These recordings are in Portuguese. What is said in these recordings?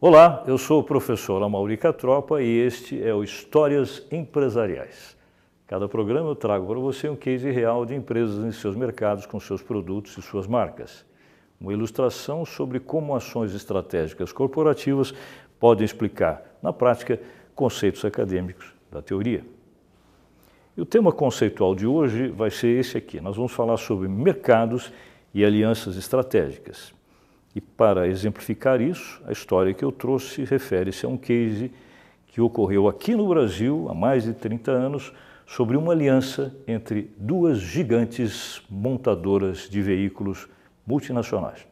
Olá, eu sou o professor Amauri Catropa e este é o Histórias Empresariais. Cada programa eu trago para você um case real de empresas em seus mercados com seus produtos e suas marcas. Uma ilustração sobre como ações estratégicas corporativas podem explicar, na prática, conceitos acadêmicos da teoria. E o tema conceitual de hoje vai ser esse aqui. Nós vamos falar sobre mercados e alianças estratégicas. E para exemplificar isso, a história que eu trouxe refere-se a um case que ocorreu aqui no Brasil há mais de 30 anos sobre uma aliança entre duas gigantes montadoras de veículos multinacionais.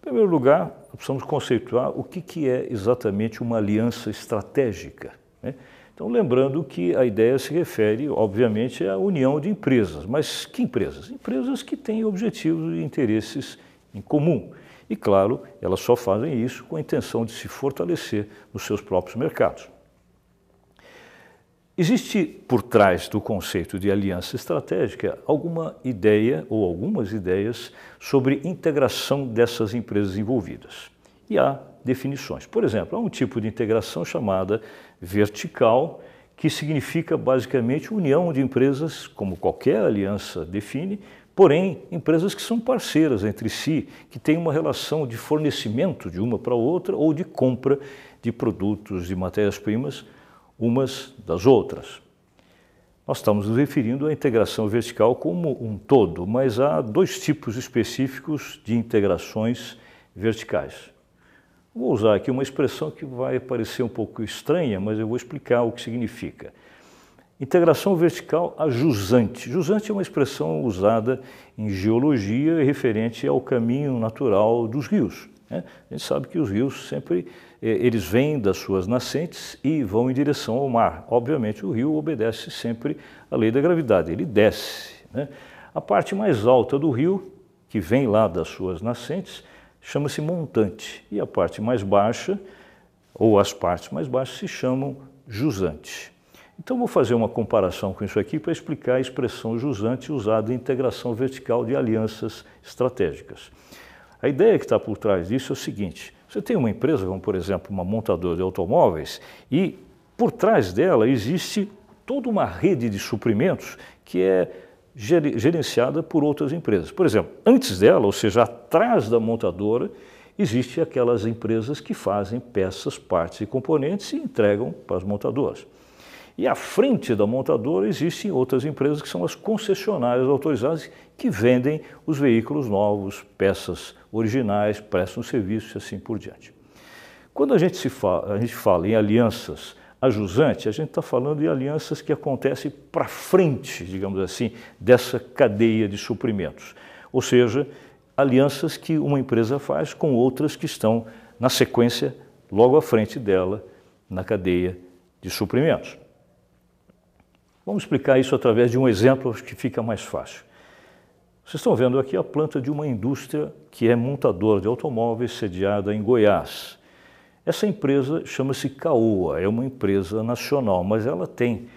Em primeiro lugar, precisamos conceituar o que é exatamente uma aliança estratégica. Né? Então, lembrando que a ideia se refere, obviamente, à união de empresas. Mas que empresas? Empresas que têm objetivos e interesses em comum. E, claro, elas só fazem isso com a intenção de se fortalecer nos seus próprios mercados. Existe por trás do conceito de aliança estratégica alguma ideia ou algumas ideias sobre integração dessas empresas envolvidas. E há definições. Por exemplo, há um tipo de integração chamada vertical, que significa basicamente união de empresas, como qualquer aliança define, Porém, empresas que são parceiras entre si, que têm uma relação de fornecimento de uma para outra ou de compra de produtos, de matérias-primas, umas das outras. Nós estamos nos referindo à integração vertical como um todo, mas há dois tipos específicos de integrações verticais. Vou usar aqui uma expressão que vai parecer um pouco estranha, mas eu vou explicar o que significa. Integração vertical a jusante. Jusante é uma expressão usada em geologia referente ao caminho natural dos rios. Né? A gente sabe que os rios sempre eh, eles vêm das suas nascentes e vão em direção ao mar. Obviamente o rio obedece sempre à lei da gravidade, ele desce. Né? A parte mais alta do rio, que vem lá das suas nascentes, chama-se montante e a parte mais baixa, ou as partes mais baixas, se chamam jusante. Então, vou fazer uma comparação com isso aqui para explicar a expressão jusante usada em integração vertical de alianças estratégicas. A ideia que está por trás disso é o seguinte: você tem uma empresa, como por exemplo uma montadora de automóveis, e por trás dela existe toda uma rede de suprimentos que é gerenciada por outras empresas. Por exemplo, antes dela, ou seja, atrás da montadora, existem aquelas empresas que fazem peças, partes e componentes e entregam para as montadoras. E à frente da montadora existem outras empresas que são as concessionárias autorizadas que vendem os veículos novos, peças originais, prestam serviços e assim por diante. Quando a gente, se fala, a gente fala em alianças a jusante, a gente está falando de alianças que acontecem para frente, digamos assim, dessa cadeia de suprimentos. Ou seja, alianças que uma empresa faz com outras que estão na sequência, logo à frente dela, na cadeia de suprimentos. Vamos explicar isso através de um exemplo que fica mais fácil. Vocês estão vendo aqui a planta de uma indústria que é montadora de automóveis sediada em Goiás. Essa empresa chama-se Caoa, é uma empresa nacional, mas ela tem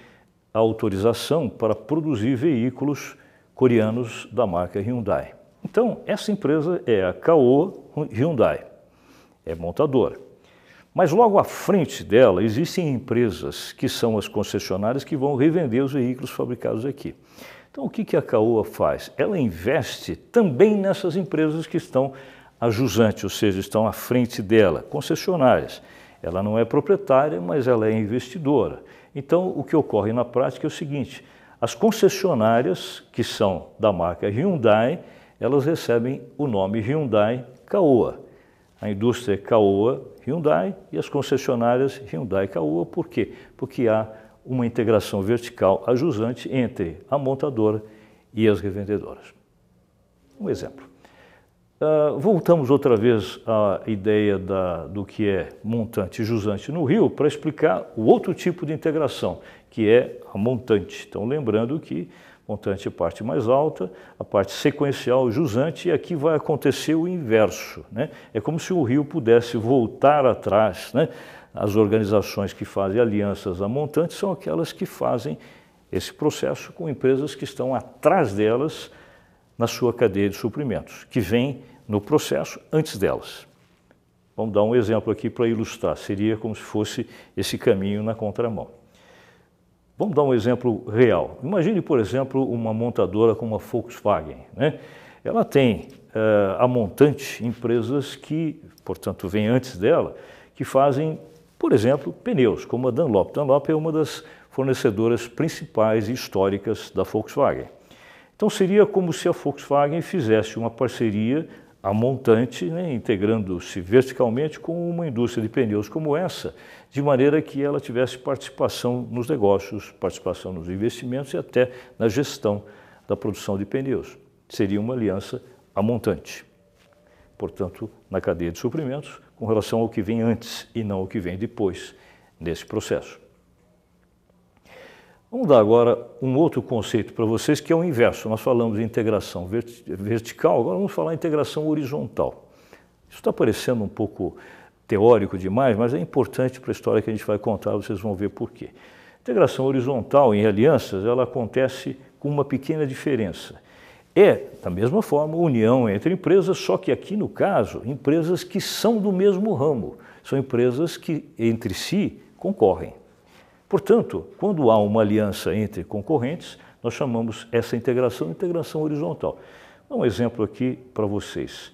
autorização para produzir veículos coreanos da marca Hyundai. Então, essa empresa é a Caoa Hyundai, é montadora. Mas logo à frente dela existem empresas que são as concessionárias que vão revender os veículos fabricados aqui. Então o que a Caoa faz? Ela investe também nessas empresas que estão a jusante, ou seja, estão à frente dela, concessionárias. Ela não é proprietária, mas ela é investidora. Então o que ocorre na prática é o seguinte, as concessionárias que são da marca Hyundai, elas recebem o nome Hyundai Caoa. A indústria Caoa Hyundai e as concessionárias Hyundai e Caoa. Por quê? Porque há uma integração vertical ajusante entre a montadora e as revendedoras. Um exemplo. Uh, voltamos outra vez à ideia da, do que é montante e jusante no Rio para explicar o outro tipo de integração, que é a montante. Então, lembrando que montante é a parte mais alta, a parte sequencial jusante, e aqui vai acontecer o inverso. Né? É como se o Rio pudesse voltar atrás. Né? As organizações que fazem alianças a montante são aquelas que fazem esse processo com empresas que estão atrás delas na sua cadeia de suprimentos, que vêm no processo antes delas. Vamos dar um exemplo aqui para ilustrar. Seria como se fosse esse caminho na contramão. Vamos dar um exemplo real. Imagine, por exemplo, uma montadora como a Volkswagen. Né? Ela tem uh, a montante empresas que, portanto, vêm antes dela, que fazem, por exemplo, pneus, como a Dunlop. Dunlop é uma das fornecedoras principais e históricas da Volkswagen. Então seria como se a Volkswagen fizesse uma parceria a montante, né, integrando-se verticalmente com uma indústria de pneus como essa, de maneira que ela tivesse participação nos negócios, participação nos investimentos e até na gestão da produção de pneus. Seria uma aliança a montante. Portanto, na cadeia de suprimentos, com relação ao que vem antes e não ao que vem depois nesse processo. Vamos dar agora um outro conceito para vocês que é o inverso. Nós falamos de integração vertical, agora vamos falar de integração horizontal. Isso está parecendo um pouco teórico demais, mas é importante para a história que a gente vai contar, vocês vão ver por quê. Integração horizontal em alianças, ela acontece com uma pequena diferença. É, da mesma forma, união entre empresas, só que aqui no caso, empresas que são do mesmo ramo, são empresas que entre si concorrem. Portanto, quando há uma aliança entre concorrentes, nós chamamos essa integração de integração horizontal. Um exemplo aqui para vocês.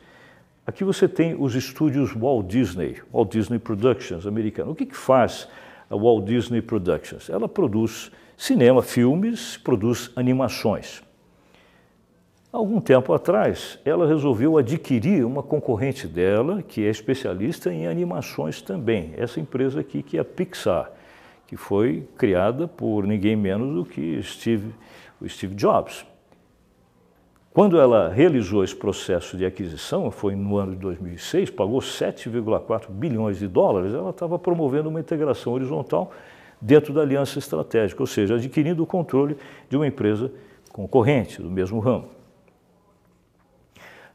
Aqui você tem os estúdios Walt Disney, Walt Disney Productions americano. O que, que faz a Walt Disney Productions? Ela produz cinema, filmes, produz animações. Algum tempo atrás, ela resolveu adquirir uma concorrente dela, que é especialista em animações também, essa empresa aqui que é a Pixar que foi criada por ninguém menos do que Steve, o Steve Jobs. Quando ela realizou esse processo de aquisição, foi no ano de 2006, pagou 7,4 bilhões de dólares, ela estava promovendo uma integração horizontal dentro da aliança estratégica, ou seja, adquirindo o controle de uma empresa concorrente do mesmo ramo.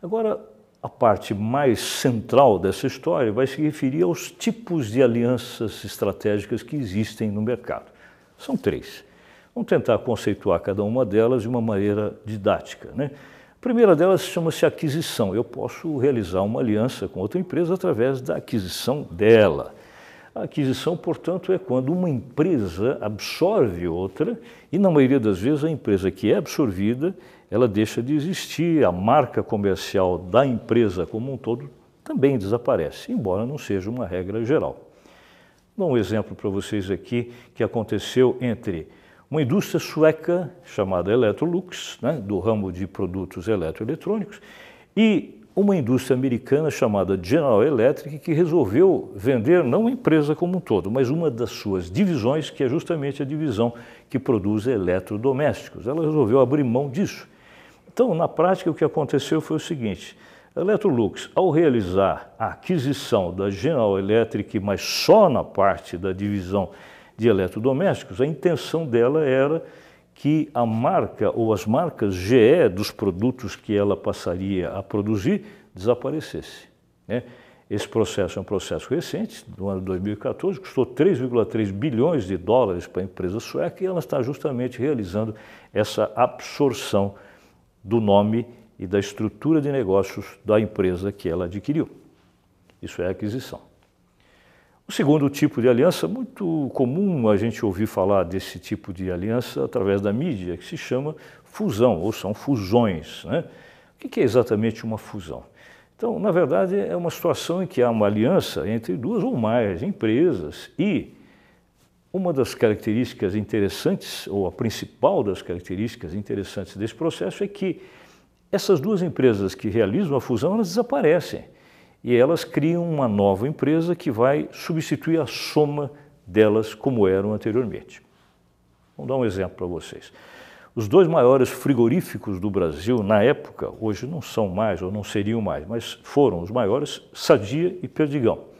Agora, a parte mais central dessa história vai se referir aos tipos de alianças estratégicas que existem no mercado. São três. Vamos tentar conceituar cada uma delas de uma maneira didática. Né? A primeira delas chama-se aquisição. Eu posso realizar uma aliança com outra empresa através da aquisição dela. A aquisição, portanto, é quando uma empresa absorve outra e, na maioria das vezes, a empresa que é absorvida ela deixa de existir, a marca comercial da empresa como um todo também desaparece, embora não seja uma regra geral. Vou dar um exemplo para vocês aqui que aconteceu entre uma indústria sueca chamada Electrolux, né, do ramo de produtos eletroeletrônicos, e uma indústria americana chamada General Electric que resolveu vender não a empresa como um todo, mas uma das suas divisões, que é justamente a divisão que produz eletrodomésticos. Ela resolveu abrir mão disso então, na prática, o que aconteceu foi o seguinte: a Electrolux, ao realizar a aquisição da General Electric, mas só na parte da divisão de eletrodomésticos, a intenção dela era que a marca ou as marcas GE dos produtos que ela passaria a produzir desaparecesse. Né? Esse processo é um processo recente, do ano 2014, custou 3,3 bilhões de dólares para a empresa sueca e ela está justamente realizando essa absorção do nome e da estrutura de negócios da empresa que ela adquiriu. Isso é aquisição. O segundo tipo de aliança, muito comum a gente ouvir falar desse tipo de aliança através da mídia, que se chama fusão, ou são fusões. Né? O que é exatamente uma fusão? Então, na verdade, é uma situação em que há uma aliança entre duas ou mais empresas e uma das características interessantes, ou a principal das características interessantes desse processo é que essas duas empresas que realizam a fusão, elas desaparecem e elas criam uma nova empresa que vai substituir a soma delas como eram anteriormente. Vamos dar um exemplo para vocês. Os dois maiores frigoríficos do Brasil na época, hoje não são mais ou não seriam mais, mas foram os maiores, Sadia e Perdigão.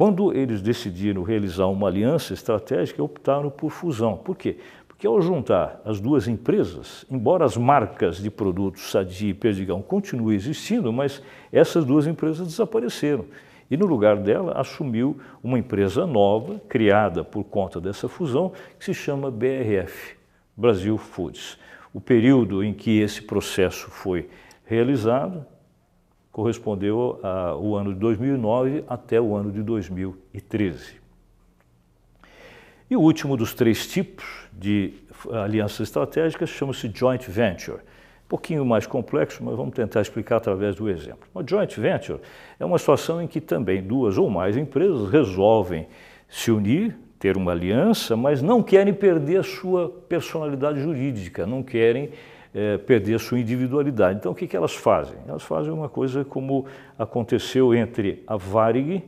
Quando eles decidiram realizar uma aliança estratégica, optaram por fusão. Por quê? Porque ao juntar as duas empresas, embora as marcas de produtos Sadia e Perdigão continuem existindo, mas essas duas empresas desapareceram. E no lugar dela assumiu uma empresa nova, criada por conta dessa fusão, que se chama BRF, Brasil Foods. O período em que esse processo foi realizado correspondeu ao ano de 2009 até o ano de 2013. E o último dos três tipos de alianças estratégicas chama-se joint venture. Um pouquinho mais complexo, mas vamos tentar explicar através do exemplo. Uma joint venture é uma situação em que também duas ou mais empresas resolvem se unir, ter uma aliança, mas não querem perder a sua personalidade jurídica, não querem é, perder sua individualidade. Então, o que, que elas fazem? Elas fazem uma coisa como aconteceu entre a Varig,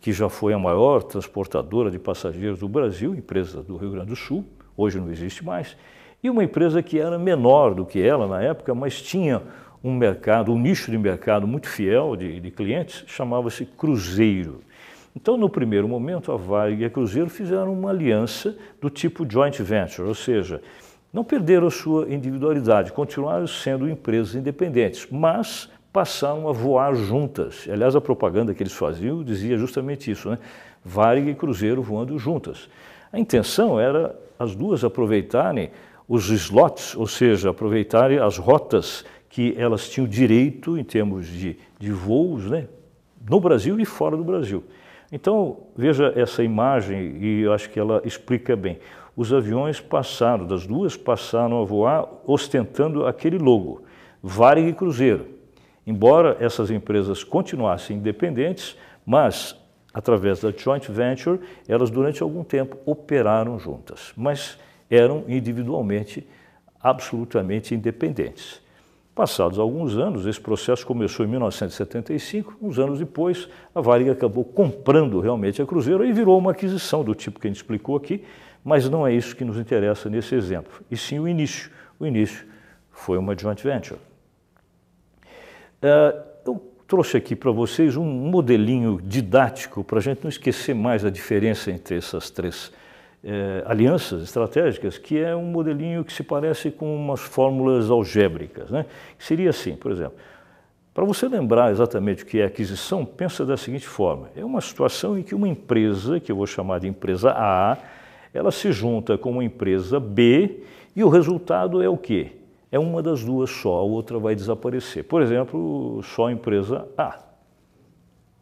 que já foi a maior transportadora de passageiros do Brasil, empresa do Rio Grande do Sul, hoje não existe mais, e uma empresa que era menor do que ela na época, mas tinha um mercado, um nicho de mercado muito fiel de, de clientes, chamava-se Cruzeiro. Então, no primeiro momento, a Varig e a Cruzeiro fizeram uma aliança do tipo joint venture, ou seja, não perderam sua individualidade, continuaram sendo empresas independentes, mas passaram a voar juntas. Aliás, a propaganda que eles faziam dizia justamente isso, né? Varig e Cruzeiro voando juntas. A intenção era as duas aproveitarem os slots, ou seja, aproveitarem as rotas que elas tinham direito em termos de, de voos, né? no Brasil e fora do Brasil. Então, veja essa imagem e eu acho que ela explica bem os aviões passaram, das duas passaram a voar ostentando aquele logo, Varig e Cruzeiro. Embora essas empresas continuassem independentes, mas através da joint venture, elas durante algum tempo operaram juntas, mas eram individualmente absolutamente independentes. Passados alguns anos, esse processo começou em 1975, uns anos depois, a Varig acabou comprando realmente a Cruzeiro e virou uma aquisição do tipo que a gente explicou aqui, mas não é isso que nos interessa nesse exemplo, e sim o início. O início foi uma joint venture. Uh, eu trouxe aqui para vocês um modelinho didático para a gente não esquecer mais a diferença entre essas três eh, alianças estratégicas, que é um modelinho que se parece com umas fórmulas algébricas. Né? Seria assim, por exemplo, para você lembrar exatamente o que é aquisição, pensa da seguinte forma: é uma situação em que uma empresa, que eu vou chamar de empresa A, ela se junta com uma empresa B e o resultado é o quê? É uma das duas só, a outra vai desaparecer. Por exemplo, só a empresa A.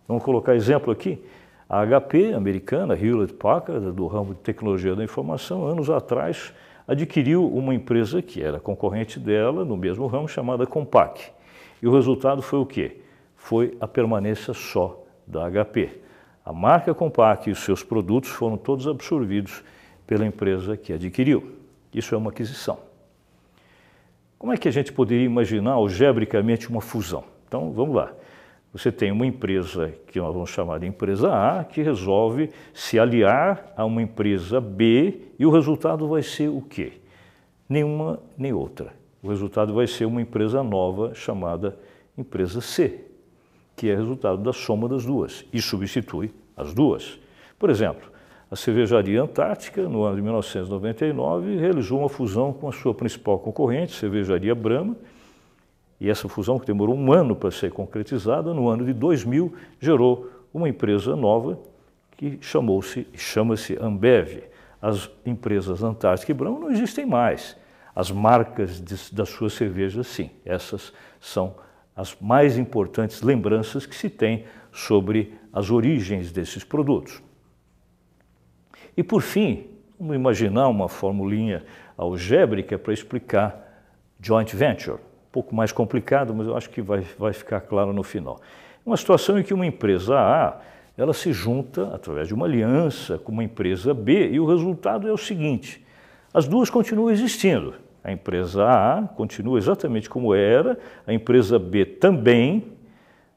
Vamos colocar exemplo aqui. A HP, americana, Hewlett Packard, do ramo de tecnologia da informação, anos atrás adquiriu uma empresa que era concorrente dela no mesmo ramo, chamada Compaq. E o resultado foi o quê? Foi a permanência só da HP. A marca Compaq e os seus produtos foram todos absorvidos pela empresa que adquiriu. Isso é uma aquisição. Como é que a gente poderia imaginar algebricamente uma fusão? Então, vamos lá. Você tem uma empresa que nós vamos chamar de empresa A, que resolve se aliar a uma empresa B e o resultado vai ser o quê? Nenhuma nem outra. O resultado vai ser uma empresa nova chamada empresa C, que é resultado da soma das duas e substitui as duas. Por exemplo, a cervejaria Antártica, no ano de 1999, realizou uma fusão com a sua principal concorrente, cervejaria Brahma, e essa fusão, que demorou um ano para ser concretizada, no ano de 2000 gerou uma empresa nova que chamou-se, chama-se Ambev. As empresas Antártica e Brahma não existem mais. As marcas de, das suas cervejas, sim. Essas são as mais importantes lembranças que se tem sobre as origens desses produtos. E por fim, vamos imaginar uma formulinha algébrica para explicar joint venture. Um pouco mais complicado, mas eu acho que vai, vai ficar claro no final. Uma situação em que uma empresa A ela se junta através de uma aliança com uma empresa B e o resultado é o seguinte: as duas continuam existindo. A empresa A continua exatamente como era, a empresa B também,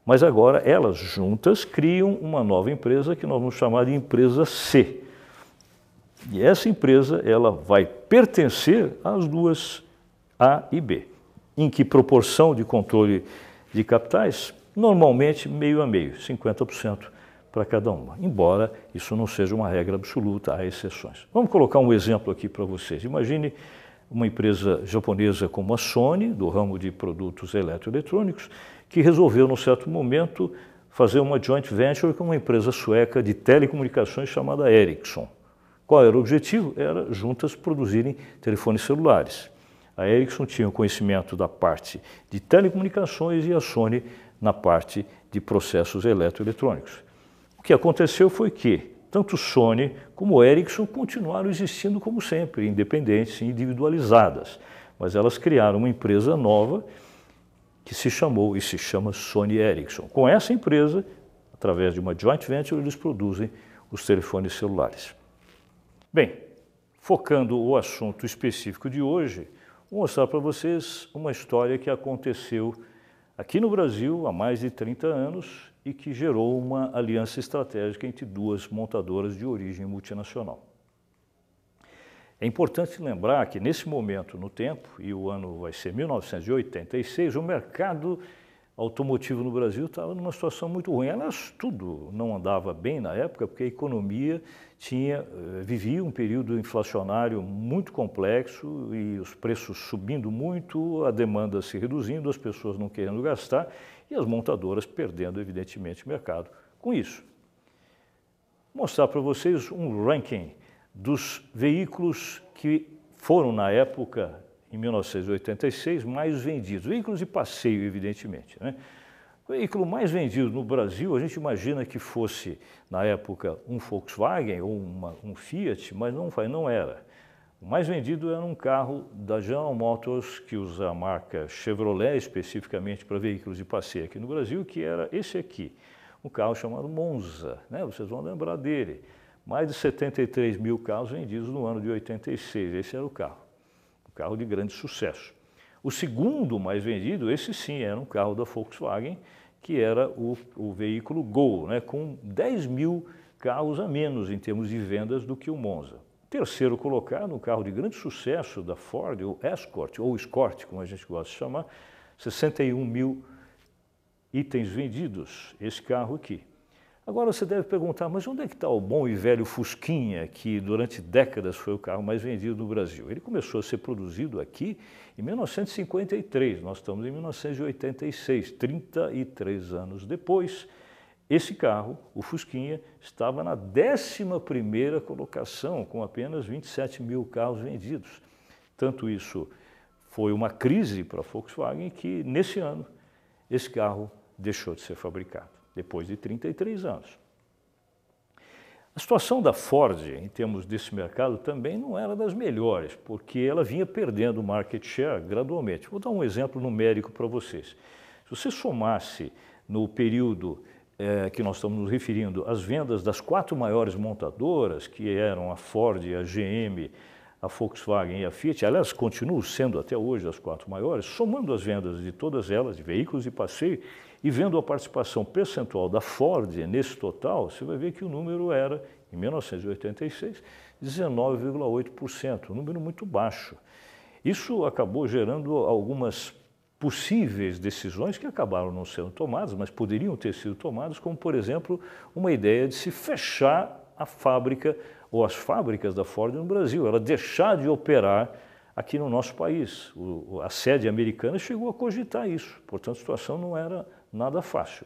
mas agora elas juntas criam uma nova empresa que nós vamos chamar de empresa C. E essa empresa ela vai pertencer às duas A e B. Em que proporção de controle de capitais? Normalmente meio a meio, 50% para cada uma, embora isso não seja uma regra absoluta, há exceções. Vamos colocar um exemplo aqui para vocês. Imagine uma empresa japonesa como a Sony, do ramo de produtos eletroeletrônicos, que resolveu, num certo momento, fazer uma joint venture com uma empresa sueca de telecomunicações chamada Ericsson. Qual era o objetivo? Era juntas produzirem telefones celulares. A Ericsson tinha conhecimento da parte de telecomunicações e a Sony na parte de processos eletroeletrônicos. O que aconteceu foi que tanto Sony como Ericsson continuaram existindo como sempre, independentes e individualizadas, mas elas criaram uma empresa nova que se chamou e se chama Sony Ericsson. Com essa empresa, através de uma joint venture, eles produzem os telefones celulares. Bem, focando o assunto específico de hoje, vou mostrar para vocês uma história que aconteceu aqui no Brasil há mais de 30 anos e que gerou uma aliança estratégica entre duas montadoras de origem multinacional. É importante lembrar que nesse momento no tempo, e o ano vai ser 1986, o mercado automotivo no Brasil estava numa situação muito ruim. Aliás, tudo não andava bem na época, porque a economia tinha, eh, vivia um período inflacionário muito complexo e os preços subindo muito, a demanda se reduzindo, as pessoas não querendo gastar e as montadoras perdendo, evidentemente, mercado com isso. Vou mostrar para vocês um ranking dos veículos que foram, na época, em 1986, mais vendidos. Veículos de passeio, evidentemente. Né? O veículo mais vendido no Brasil, a gente imagina que fosse, na época, um Volkswagen ou uma, um Fiat, mas não, não era. O mais vendido era um carro da General Motors, que usa a marca Chevrolet especificamente para veículos de passeio aqui no Brasil, que era esse aqui, um carro chamado Monza, né? vocês vão lembrar dele. Mais de 73 mil carros vendidos no ano de 86, esse era o carro carro de grande sucesso. O segundo mais vendido, esse sim, era um carro da Volkswagen, que era o, o veículo Gol, né, com 10 mil carros a menos em termos de vendas do que o Monza. Terceiro colocado, um carro de grande sucesso da Ford, o Escort, ou Escort, como a gente gosta de chamar, 61 mil itens vendidos, esse carro aqui. Agora você deve perguntar, mas onde é que está o bom e velho Fusquinha, que durante décadas foi o carro mais vendido no Brasil? Ele começou a ser produzido aqui em 1953, nós estamos em 1986, 33 anos depois. Esse carro, o Fusquinha, estava na 11ª colocação, com apenas 27 mil carros vendidos. Tanto isso foi uma crise para a Volkswagen que, nesse ano, esse carro deixou de ser fabricado depois de 33 anos. A situação da Ford, em termos desse mercado, também não era das melhores, porque ela vinha perdendo market share gradualmente. Vou dar um exemplo numérico para vocês. Se você somasse no período é, que nós estamos nos referindo as vendas das quatro maiores montadoras, que eram a Ford, a GM, a Volkswagen e a Fiat, aliás, continuam sendo até hoje as quatro maiores, somando as vendas de todas elas, de veículos de passeio, e vendo a participação percentual da Ford nesse total, você vai ver que o número era, em 1986, 19,8%, um número muito baixo. Isso acabou gerando algumas possíveis decisões que acabaram não sendo tomadas, mas poderiam ter sido tomadas, como, por exemplo, uma ideia de se fechar a fábrica ou as fábricas da Ford no Brasil, ela deixar de operar aqui no nosso país. O, a sede americana chegou a cogitar isso, portanto a situação não era nada fácil.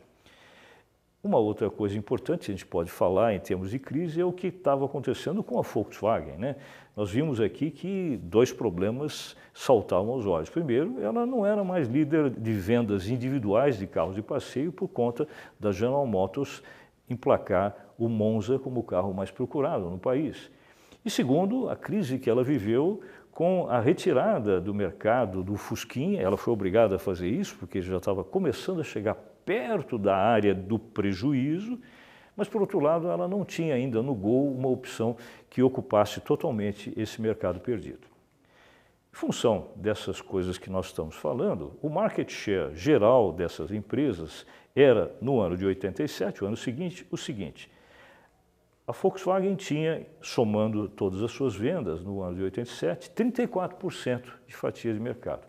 Uma outra coisa importante que a gente pode falar em termos de crise é o que estava acontecendo com a Volkswagen. Né? Nós vimos aqui que dois problemas saltavam aos olhos. Primeiro, ela não era mais líder de vendas individuais de carros de passeio por conta da General Motors emplacar o Monza como o carro mais procurado no país. E segundo, a crise que ela viveu com a retirada do mercado do Fusquinha, ela foi obrigada a fazer isso, porque já estava começando a chegar perto da área do prejuízo, mas, por outro lado, ela não tinha ainda no Gol uma opção que ocupasse totalmente esse mercado perdido. Em função dessas coisas que nós estamos falando, o market share geral dessas empresas era, no ano de 87, o ano seguinte, o seguinte, a Volkswagen tinha, somando todas as suas vendas no ano de 87, 34% de fatia de mercado.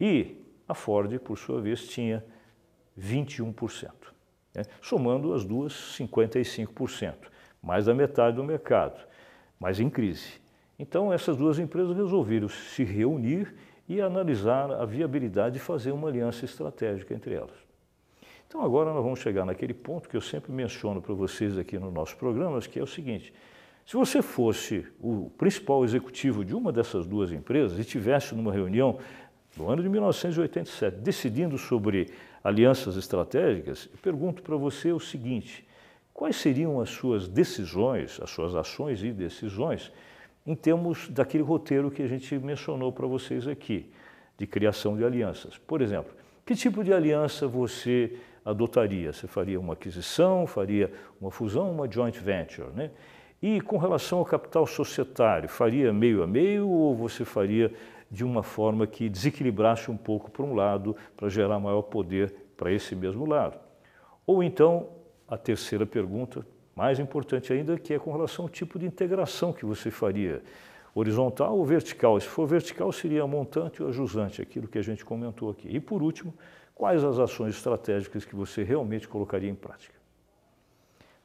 E a Ford, por sua vez, tinha 21%. Né? Somando as duas, 55%, mais da metade do mercado, mas em crise. Então, essas duas empresas resolveram se reunir e analisar a viabilidade de fazer uma aliança estratégica entre elas. Então agora nós vamos chegar naquele ponto que eu sempre menciono para vocês aqui nos nossos programas, que é o seguinte, se você fosse o principal executivo de uma dessas duas empresas e tivesse numa reunião no ano de 1987 decidindo sobre alianças estratégicas, eu pergunto para você o seguinte: quais seriam as suas decisões, as suas ações e decisões em termos daquele roteiro que a gente mencionou para vocês aqui, de criação de alianças? Por exemplo, que tipo de aliança você adotaria? Você faria uma aquisição, faria uma fusão, uma joint venture, né? E com relação ao capital societário, faria meio a meio ou você faria de uma forma que desequilibrasse um pouco para um lado para gerar maior poder para esse mesmo lado? Ou então, a terceira pergunta, mais importante ainda, que é com relação ao tipo de integração que você faria, horizontal ou vertical. Se for vertical, seria a montante ou a jusante, aquilo que a gente comentou aqui. E por último, quais as ações estratégicas que você realmente colocaria em prática?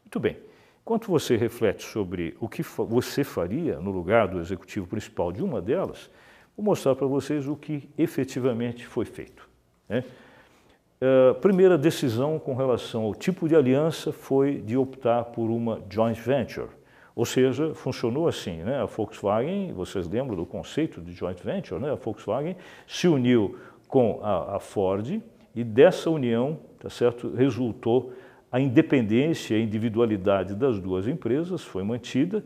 Muito bem. Enquanto você reflete sobre o que você faria no lugar do executivo principal de uma delas, vou mostrar para vocês o que efetivamente foi feito. Né? A primeira decisão com relação ao tipo de aliança foi de optar por uma joint venture, ou seja, funcionou assim, né? a Volkswagen, vocês lembram do conceito de joint venture, né? a Volkswagen se uniu com a, a Ford e dessa união, tá certo, resultou a independência a individualidade das duas empresas foi mantida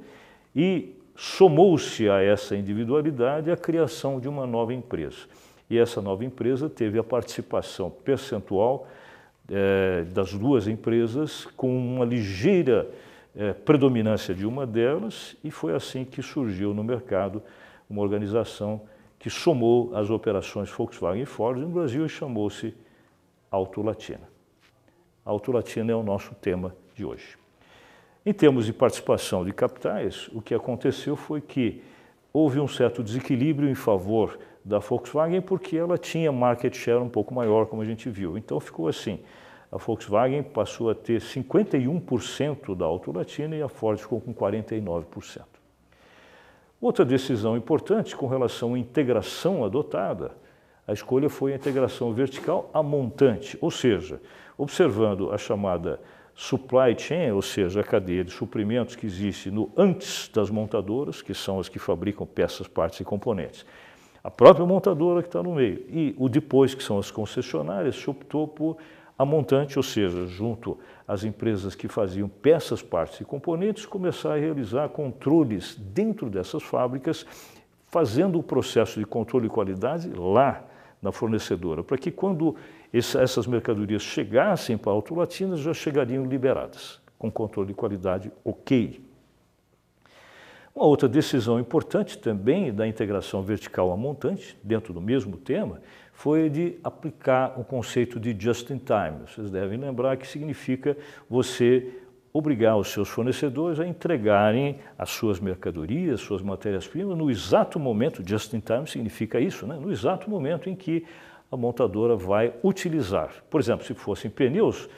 e somou-se a essa individualidade a criação de uma nova empresa. E essa nova empresa teve a participação percentual eh, das duas empresas com uma ligeira eh, predominância de uma delas e foi assim que surgiu no mercado uma organização que somou as operações Volkswagen e Ford no Brasil e chamou-se Auto Latina. Auto Latina é o nosso tema de hoje. Em termos de participação de capitais, o que aconteceu foi que houve um certo desequilíbrio em favor da Volkswagen porque ela tinha market share um pouco maior, como a gente viu. Então ficou assim, a Volkswagen passou a ter 51% da Auto Latina e a Ford ficou com 49%. Outra decisão importante com relação à integração adotada, a escolha foi a integração vertical a montante, ou seja, observando a chamada supply chain, ou seja, a cadeia de suprimentos que existe no antes das montadoras, que são as que fabricam peças, partes e componentes. A própria montadora que está no meio. E o depois, que são as concessionárias, se optou por a montante, ou seja, junto às empresas que faziam peças, partes e componentes, começar a realizar controles dentro dessas fábricas, fazendo o processo de controle de qualidade lá na fornecedora, para que quando essas mercadorias chegassem para a Auto Latina, já chegariam liberadas, com controle de qualidade ok. Uma outra decisão importante também da integração vertical a montante, dentro do mesmo tema, foi de aplicar o conceito de just in time. Vocês devem lembrar que significa você obrigar os seus fornecedores a entregarem as suas mercadorias, suas matérias-primas no exato momento, just in time significa isso, né? no exato momento em que a montadora vai utilizar. Por exemplo, se fossem pneus,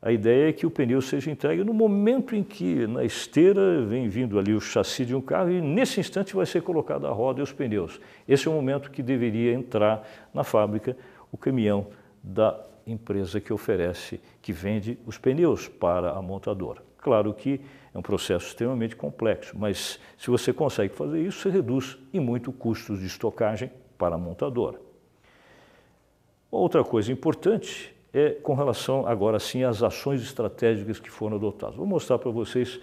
a ideia é que o pneu seja entregue no momento em que na esteira vem vindo ali o chassi de um carro e nesse instante vai ser colocada a roda e os pneus. Esse é o momento que deveria entrar na fábrica o caminhão da empresa que oferece, que vende os pneus para a montadora. Claro que é um processo extremamente complexo, mas se você consegue fazer isso, você reduz e muito custos de estocagem para a montadora. Outra coisa importante é com relação agora sim às ações estratégicas que foram adotadas. Vou mostrar para vocês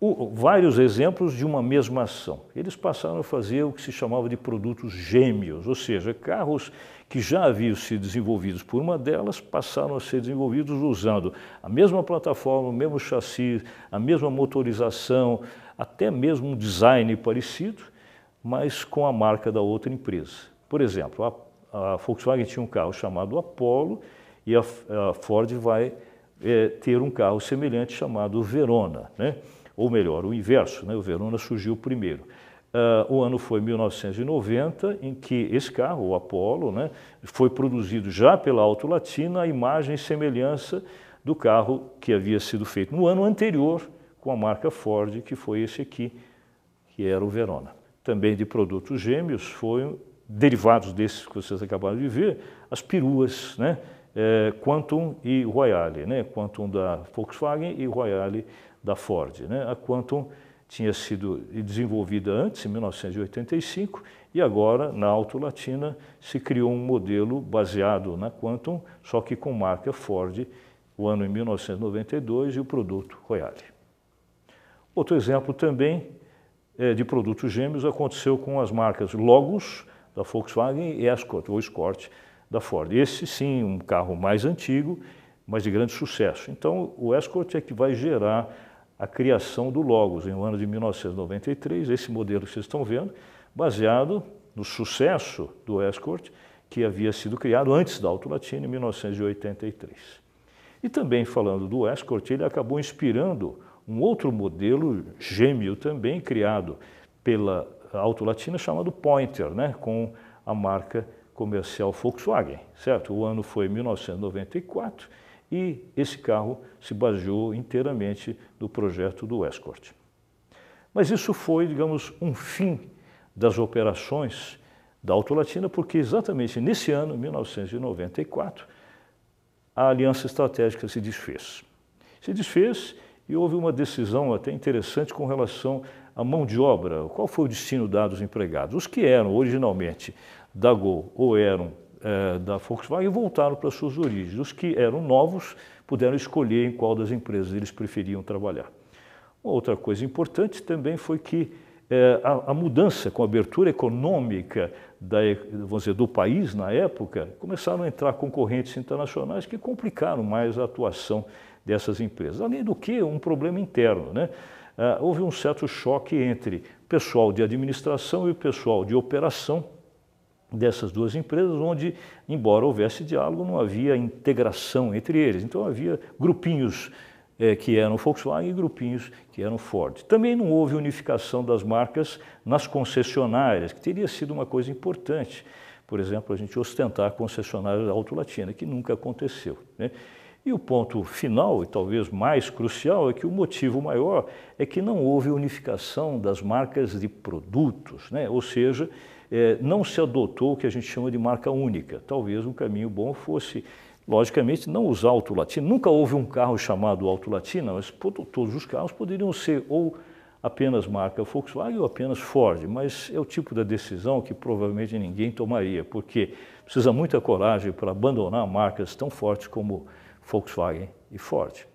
o, vários exemplos de uma mesma ação. Eles passaram a fazer o que se chamava de produtos gêmeos, ou seja, carros que já haviam sido desenvolvidos por uma delas passaram a ser desenvolvidos usando a mesma plataforma, o mesmo chassi, a mesma motorização, até mesmo um design parecido, mas com a marca da outra empresa. Por exemplo, a, a Volkswagen tinha um carro chamado Apollo e a, a Ford vai é, ter um carro semelhante chamado Verona. Né? ou melhor, o inverso, né? o Verona surgiu primeiro. Uh, o ano foi 1990, em que esse carro, o Apollo, né, foi produzido já pela Auto Latina a imagem e semelhança do carro que havia sido feito no ano anterior com a marca Ford, que foi esse aqui, que era o Verona. Também de produtos gêmeos foram derivados desses que vocês acabaram de ver, as peruas, né? É, Quantum e Royale, né? Quantum da Volkswagen e Royale da Ford. Né? A Quantum tinha sido desenvolvida antes, em 1985, e agora, na Auto Latina, se criou um modelo baseado na Quantum, só que com marca Ford, o ano em 1992 e o produto Royale. Outro exemplo também é, de produtos gêmeos aconteceu com as marcas Logos, da Volkswagen, e Escort, ou Escort, da Ford. Esse sim, um carro mais antigo, mas de grande sucesso. Então, o Escort é que vai gerar a criação do Logos, em um ano de 1993, esse modelo que vocês estão vendo, baseado no sucesso do Escort, que havia sido criado antes da Auto Latina, em 1983. E também falando do Escort, ele acabou inspirando um outro modelo gêmeo também criado pela Auto Latina chamado Pointer, né, com a marca comercial Volkswagen, certo? O ano foi 1994 e esse carro se baseou inteiramente no projeto do Escort. Mas isso foi, digamos, um fim das operações da Auto Latina, porque exatamente nesse ano, 1994, a aliança estratégica se desfez. Se desfez e houve uma decisão até interessante com relação à mão de obra. Qual foi o destino dado aos empregados? Os que eram originalmente da Gol ou eram é, da Volkswagen voltaram para suas origens. Os que eram novos puderam escolher em qual das empresas eles preferiam trabalhar. Uma outra coisa importante também foi que é, a, a, mudança com a abertura econômica da, vamos dizer, do país na época, começaram a entrar concorrentes internacionais que complicaram mais a atuação dessas empresas. Além do que, um problema interno. Né? Ah, houve um certo choque entre o pessoal de administração e o pessoal de operação dessas duas empresas, onde, embora houvesse diálogo, não havia integração entre eles. Então havia grupinhos é, que eram Volkswagen e grupinhos que eram Ford. Também não houve unificação das marcas nas concessionárias, que teria sido uma coisa importante. Por exemplo, a gente ostentar a concessionária da Auto Latina, que nunca aconteceu. Né? E o ponto final, e talvez mais crucial, é que o motivo maior é que não houve unificação das marcas de produtos, né? ou seja, é, não se adotou o que a gente chama de marca única. Talvez um caminho bom fosse, logicamente, não usar Auto Latina. Nunca houve um carro chamado Auto Latina, mas todos os carros poderiam ser ou apenas marca Volkswagen ou apenas Ford, mas é o tipo da decisão que provavelmente ninguém tomaria, porque precisa muita coragem para abandonar marcas tão fortes como Volkswagen e Ford.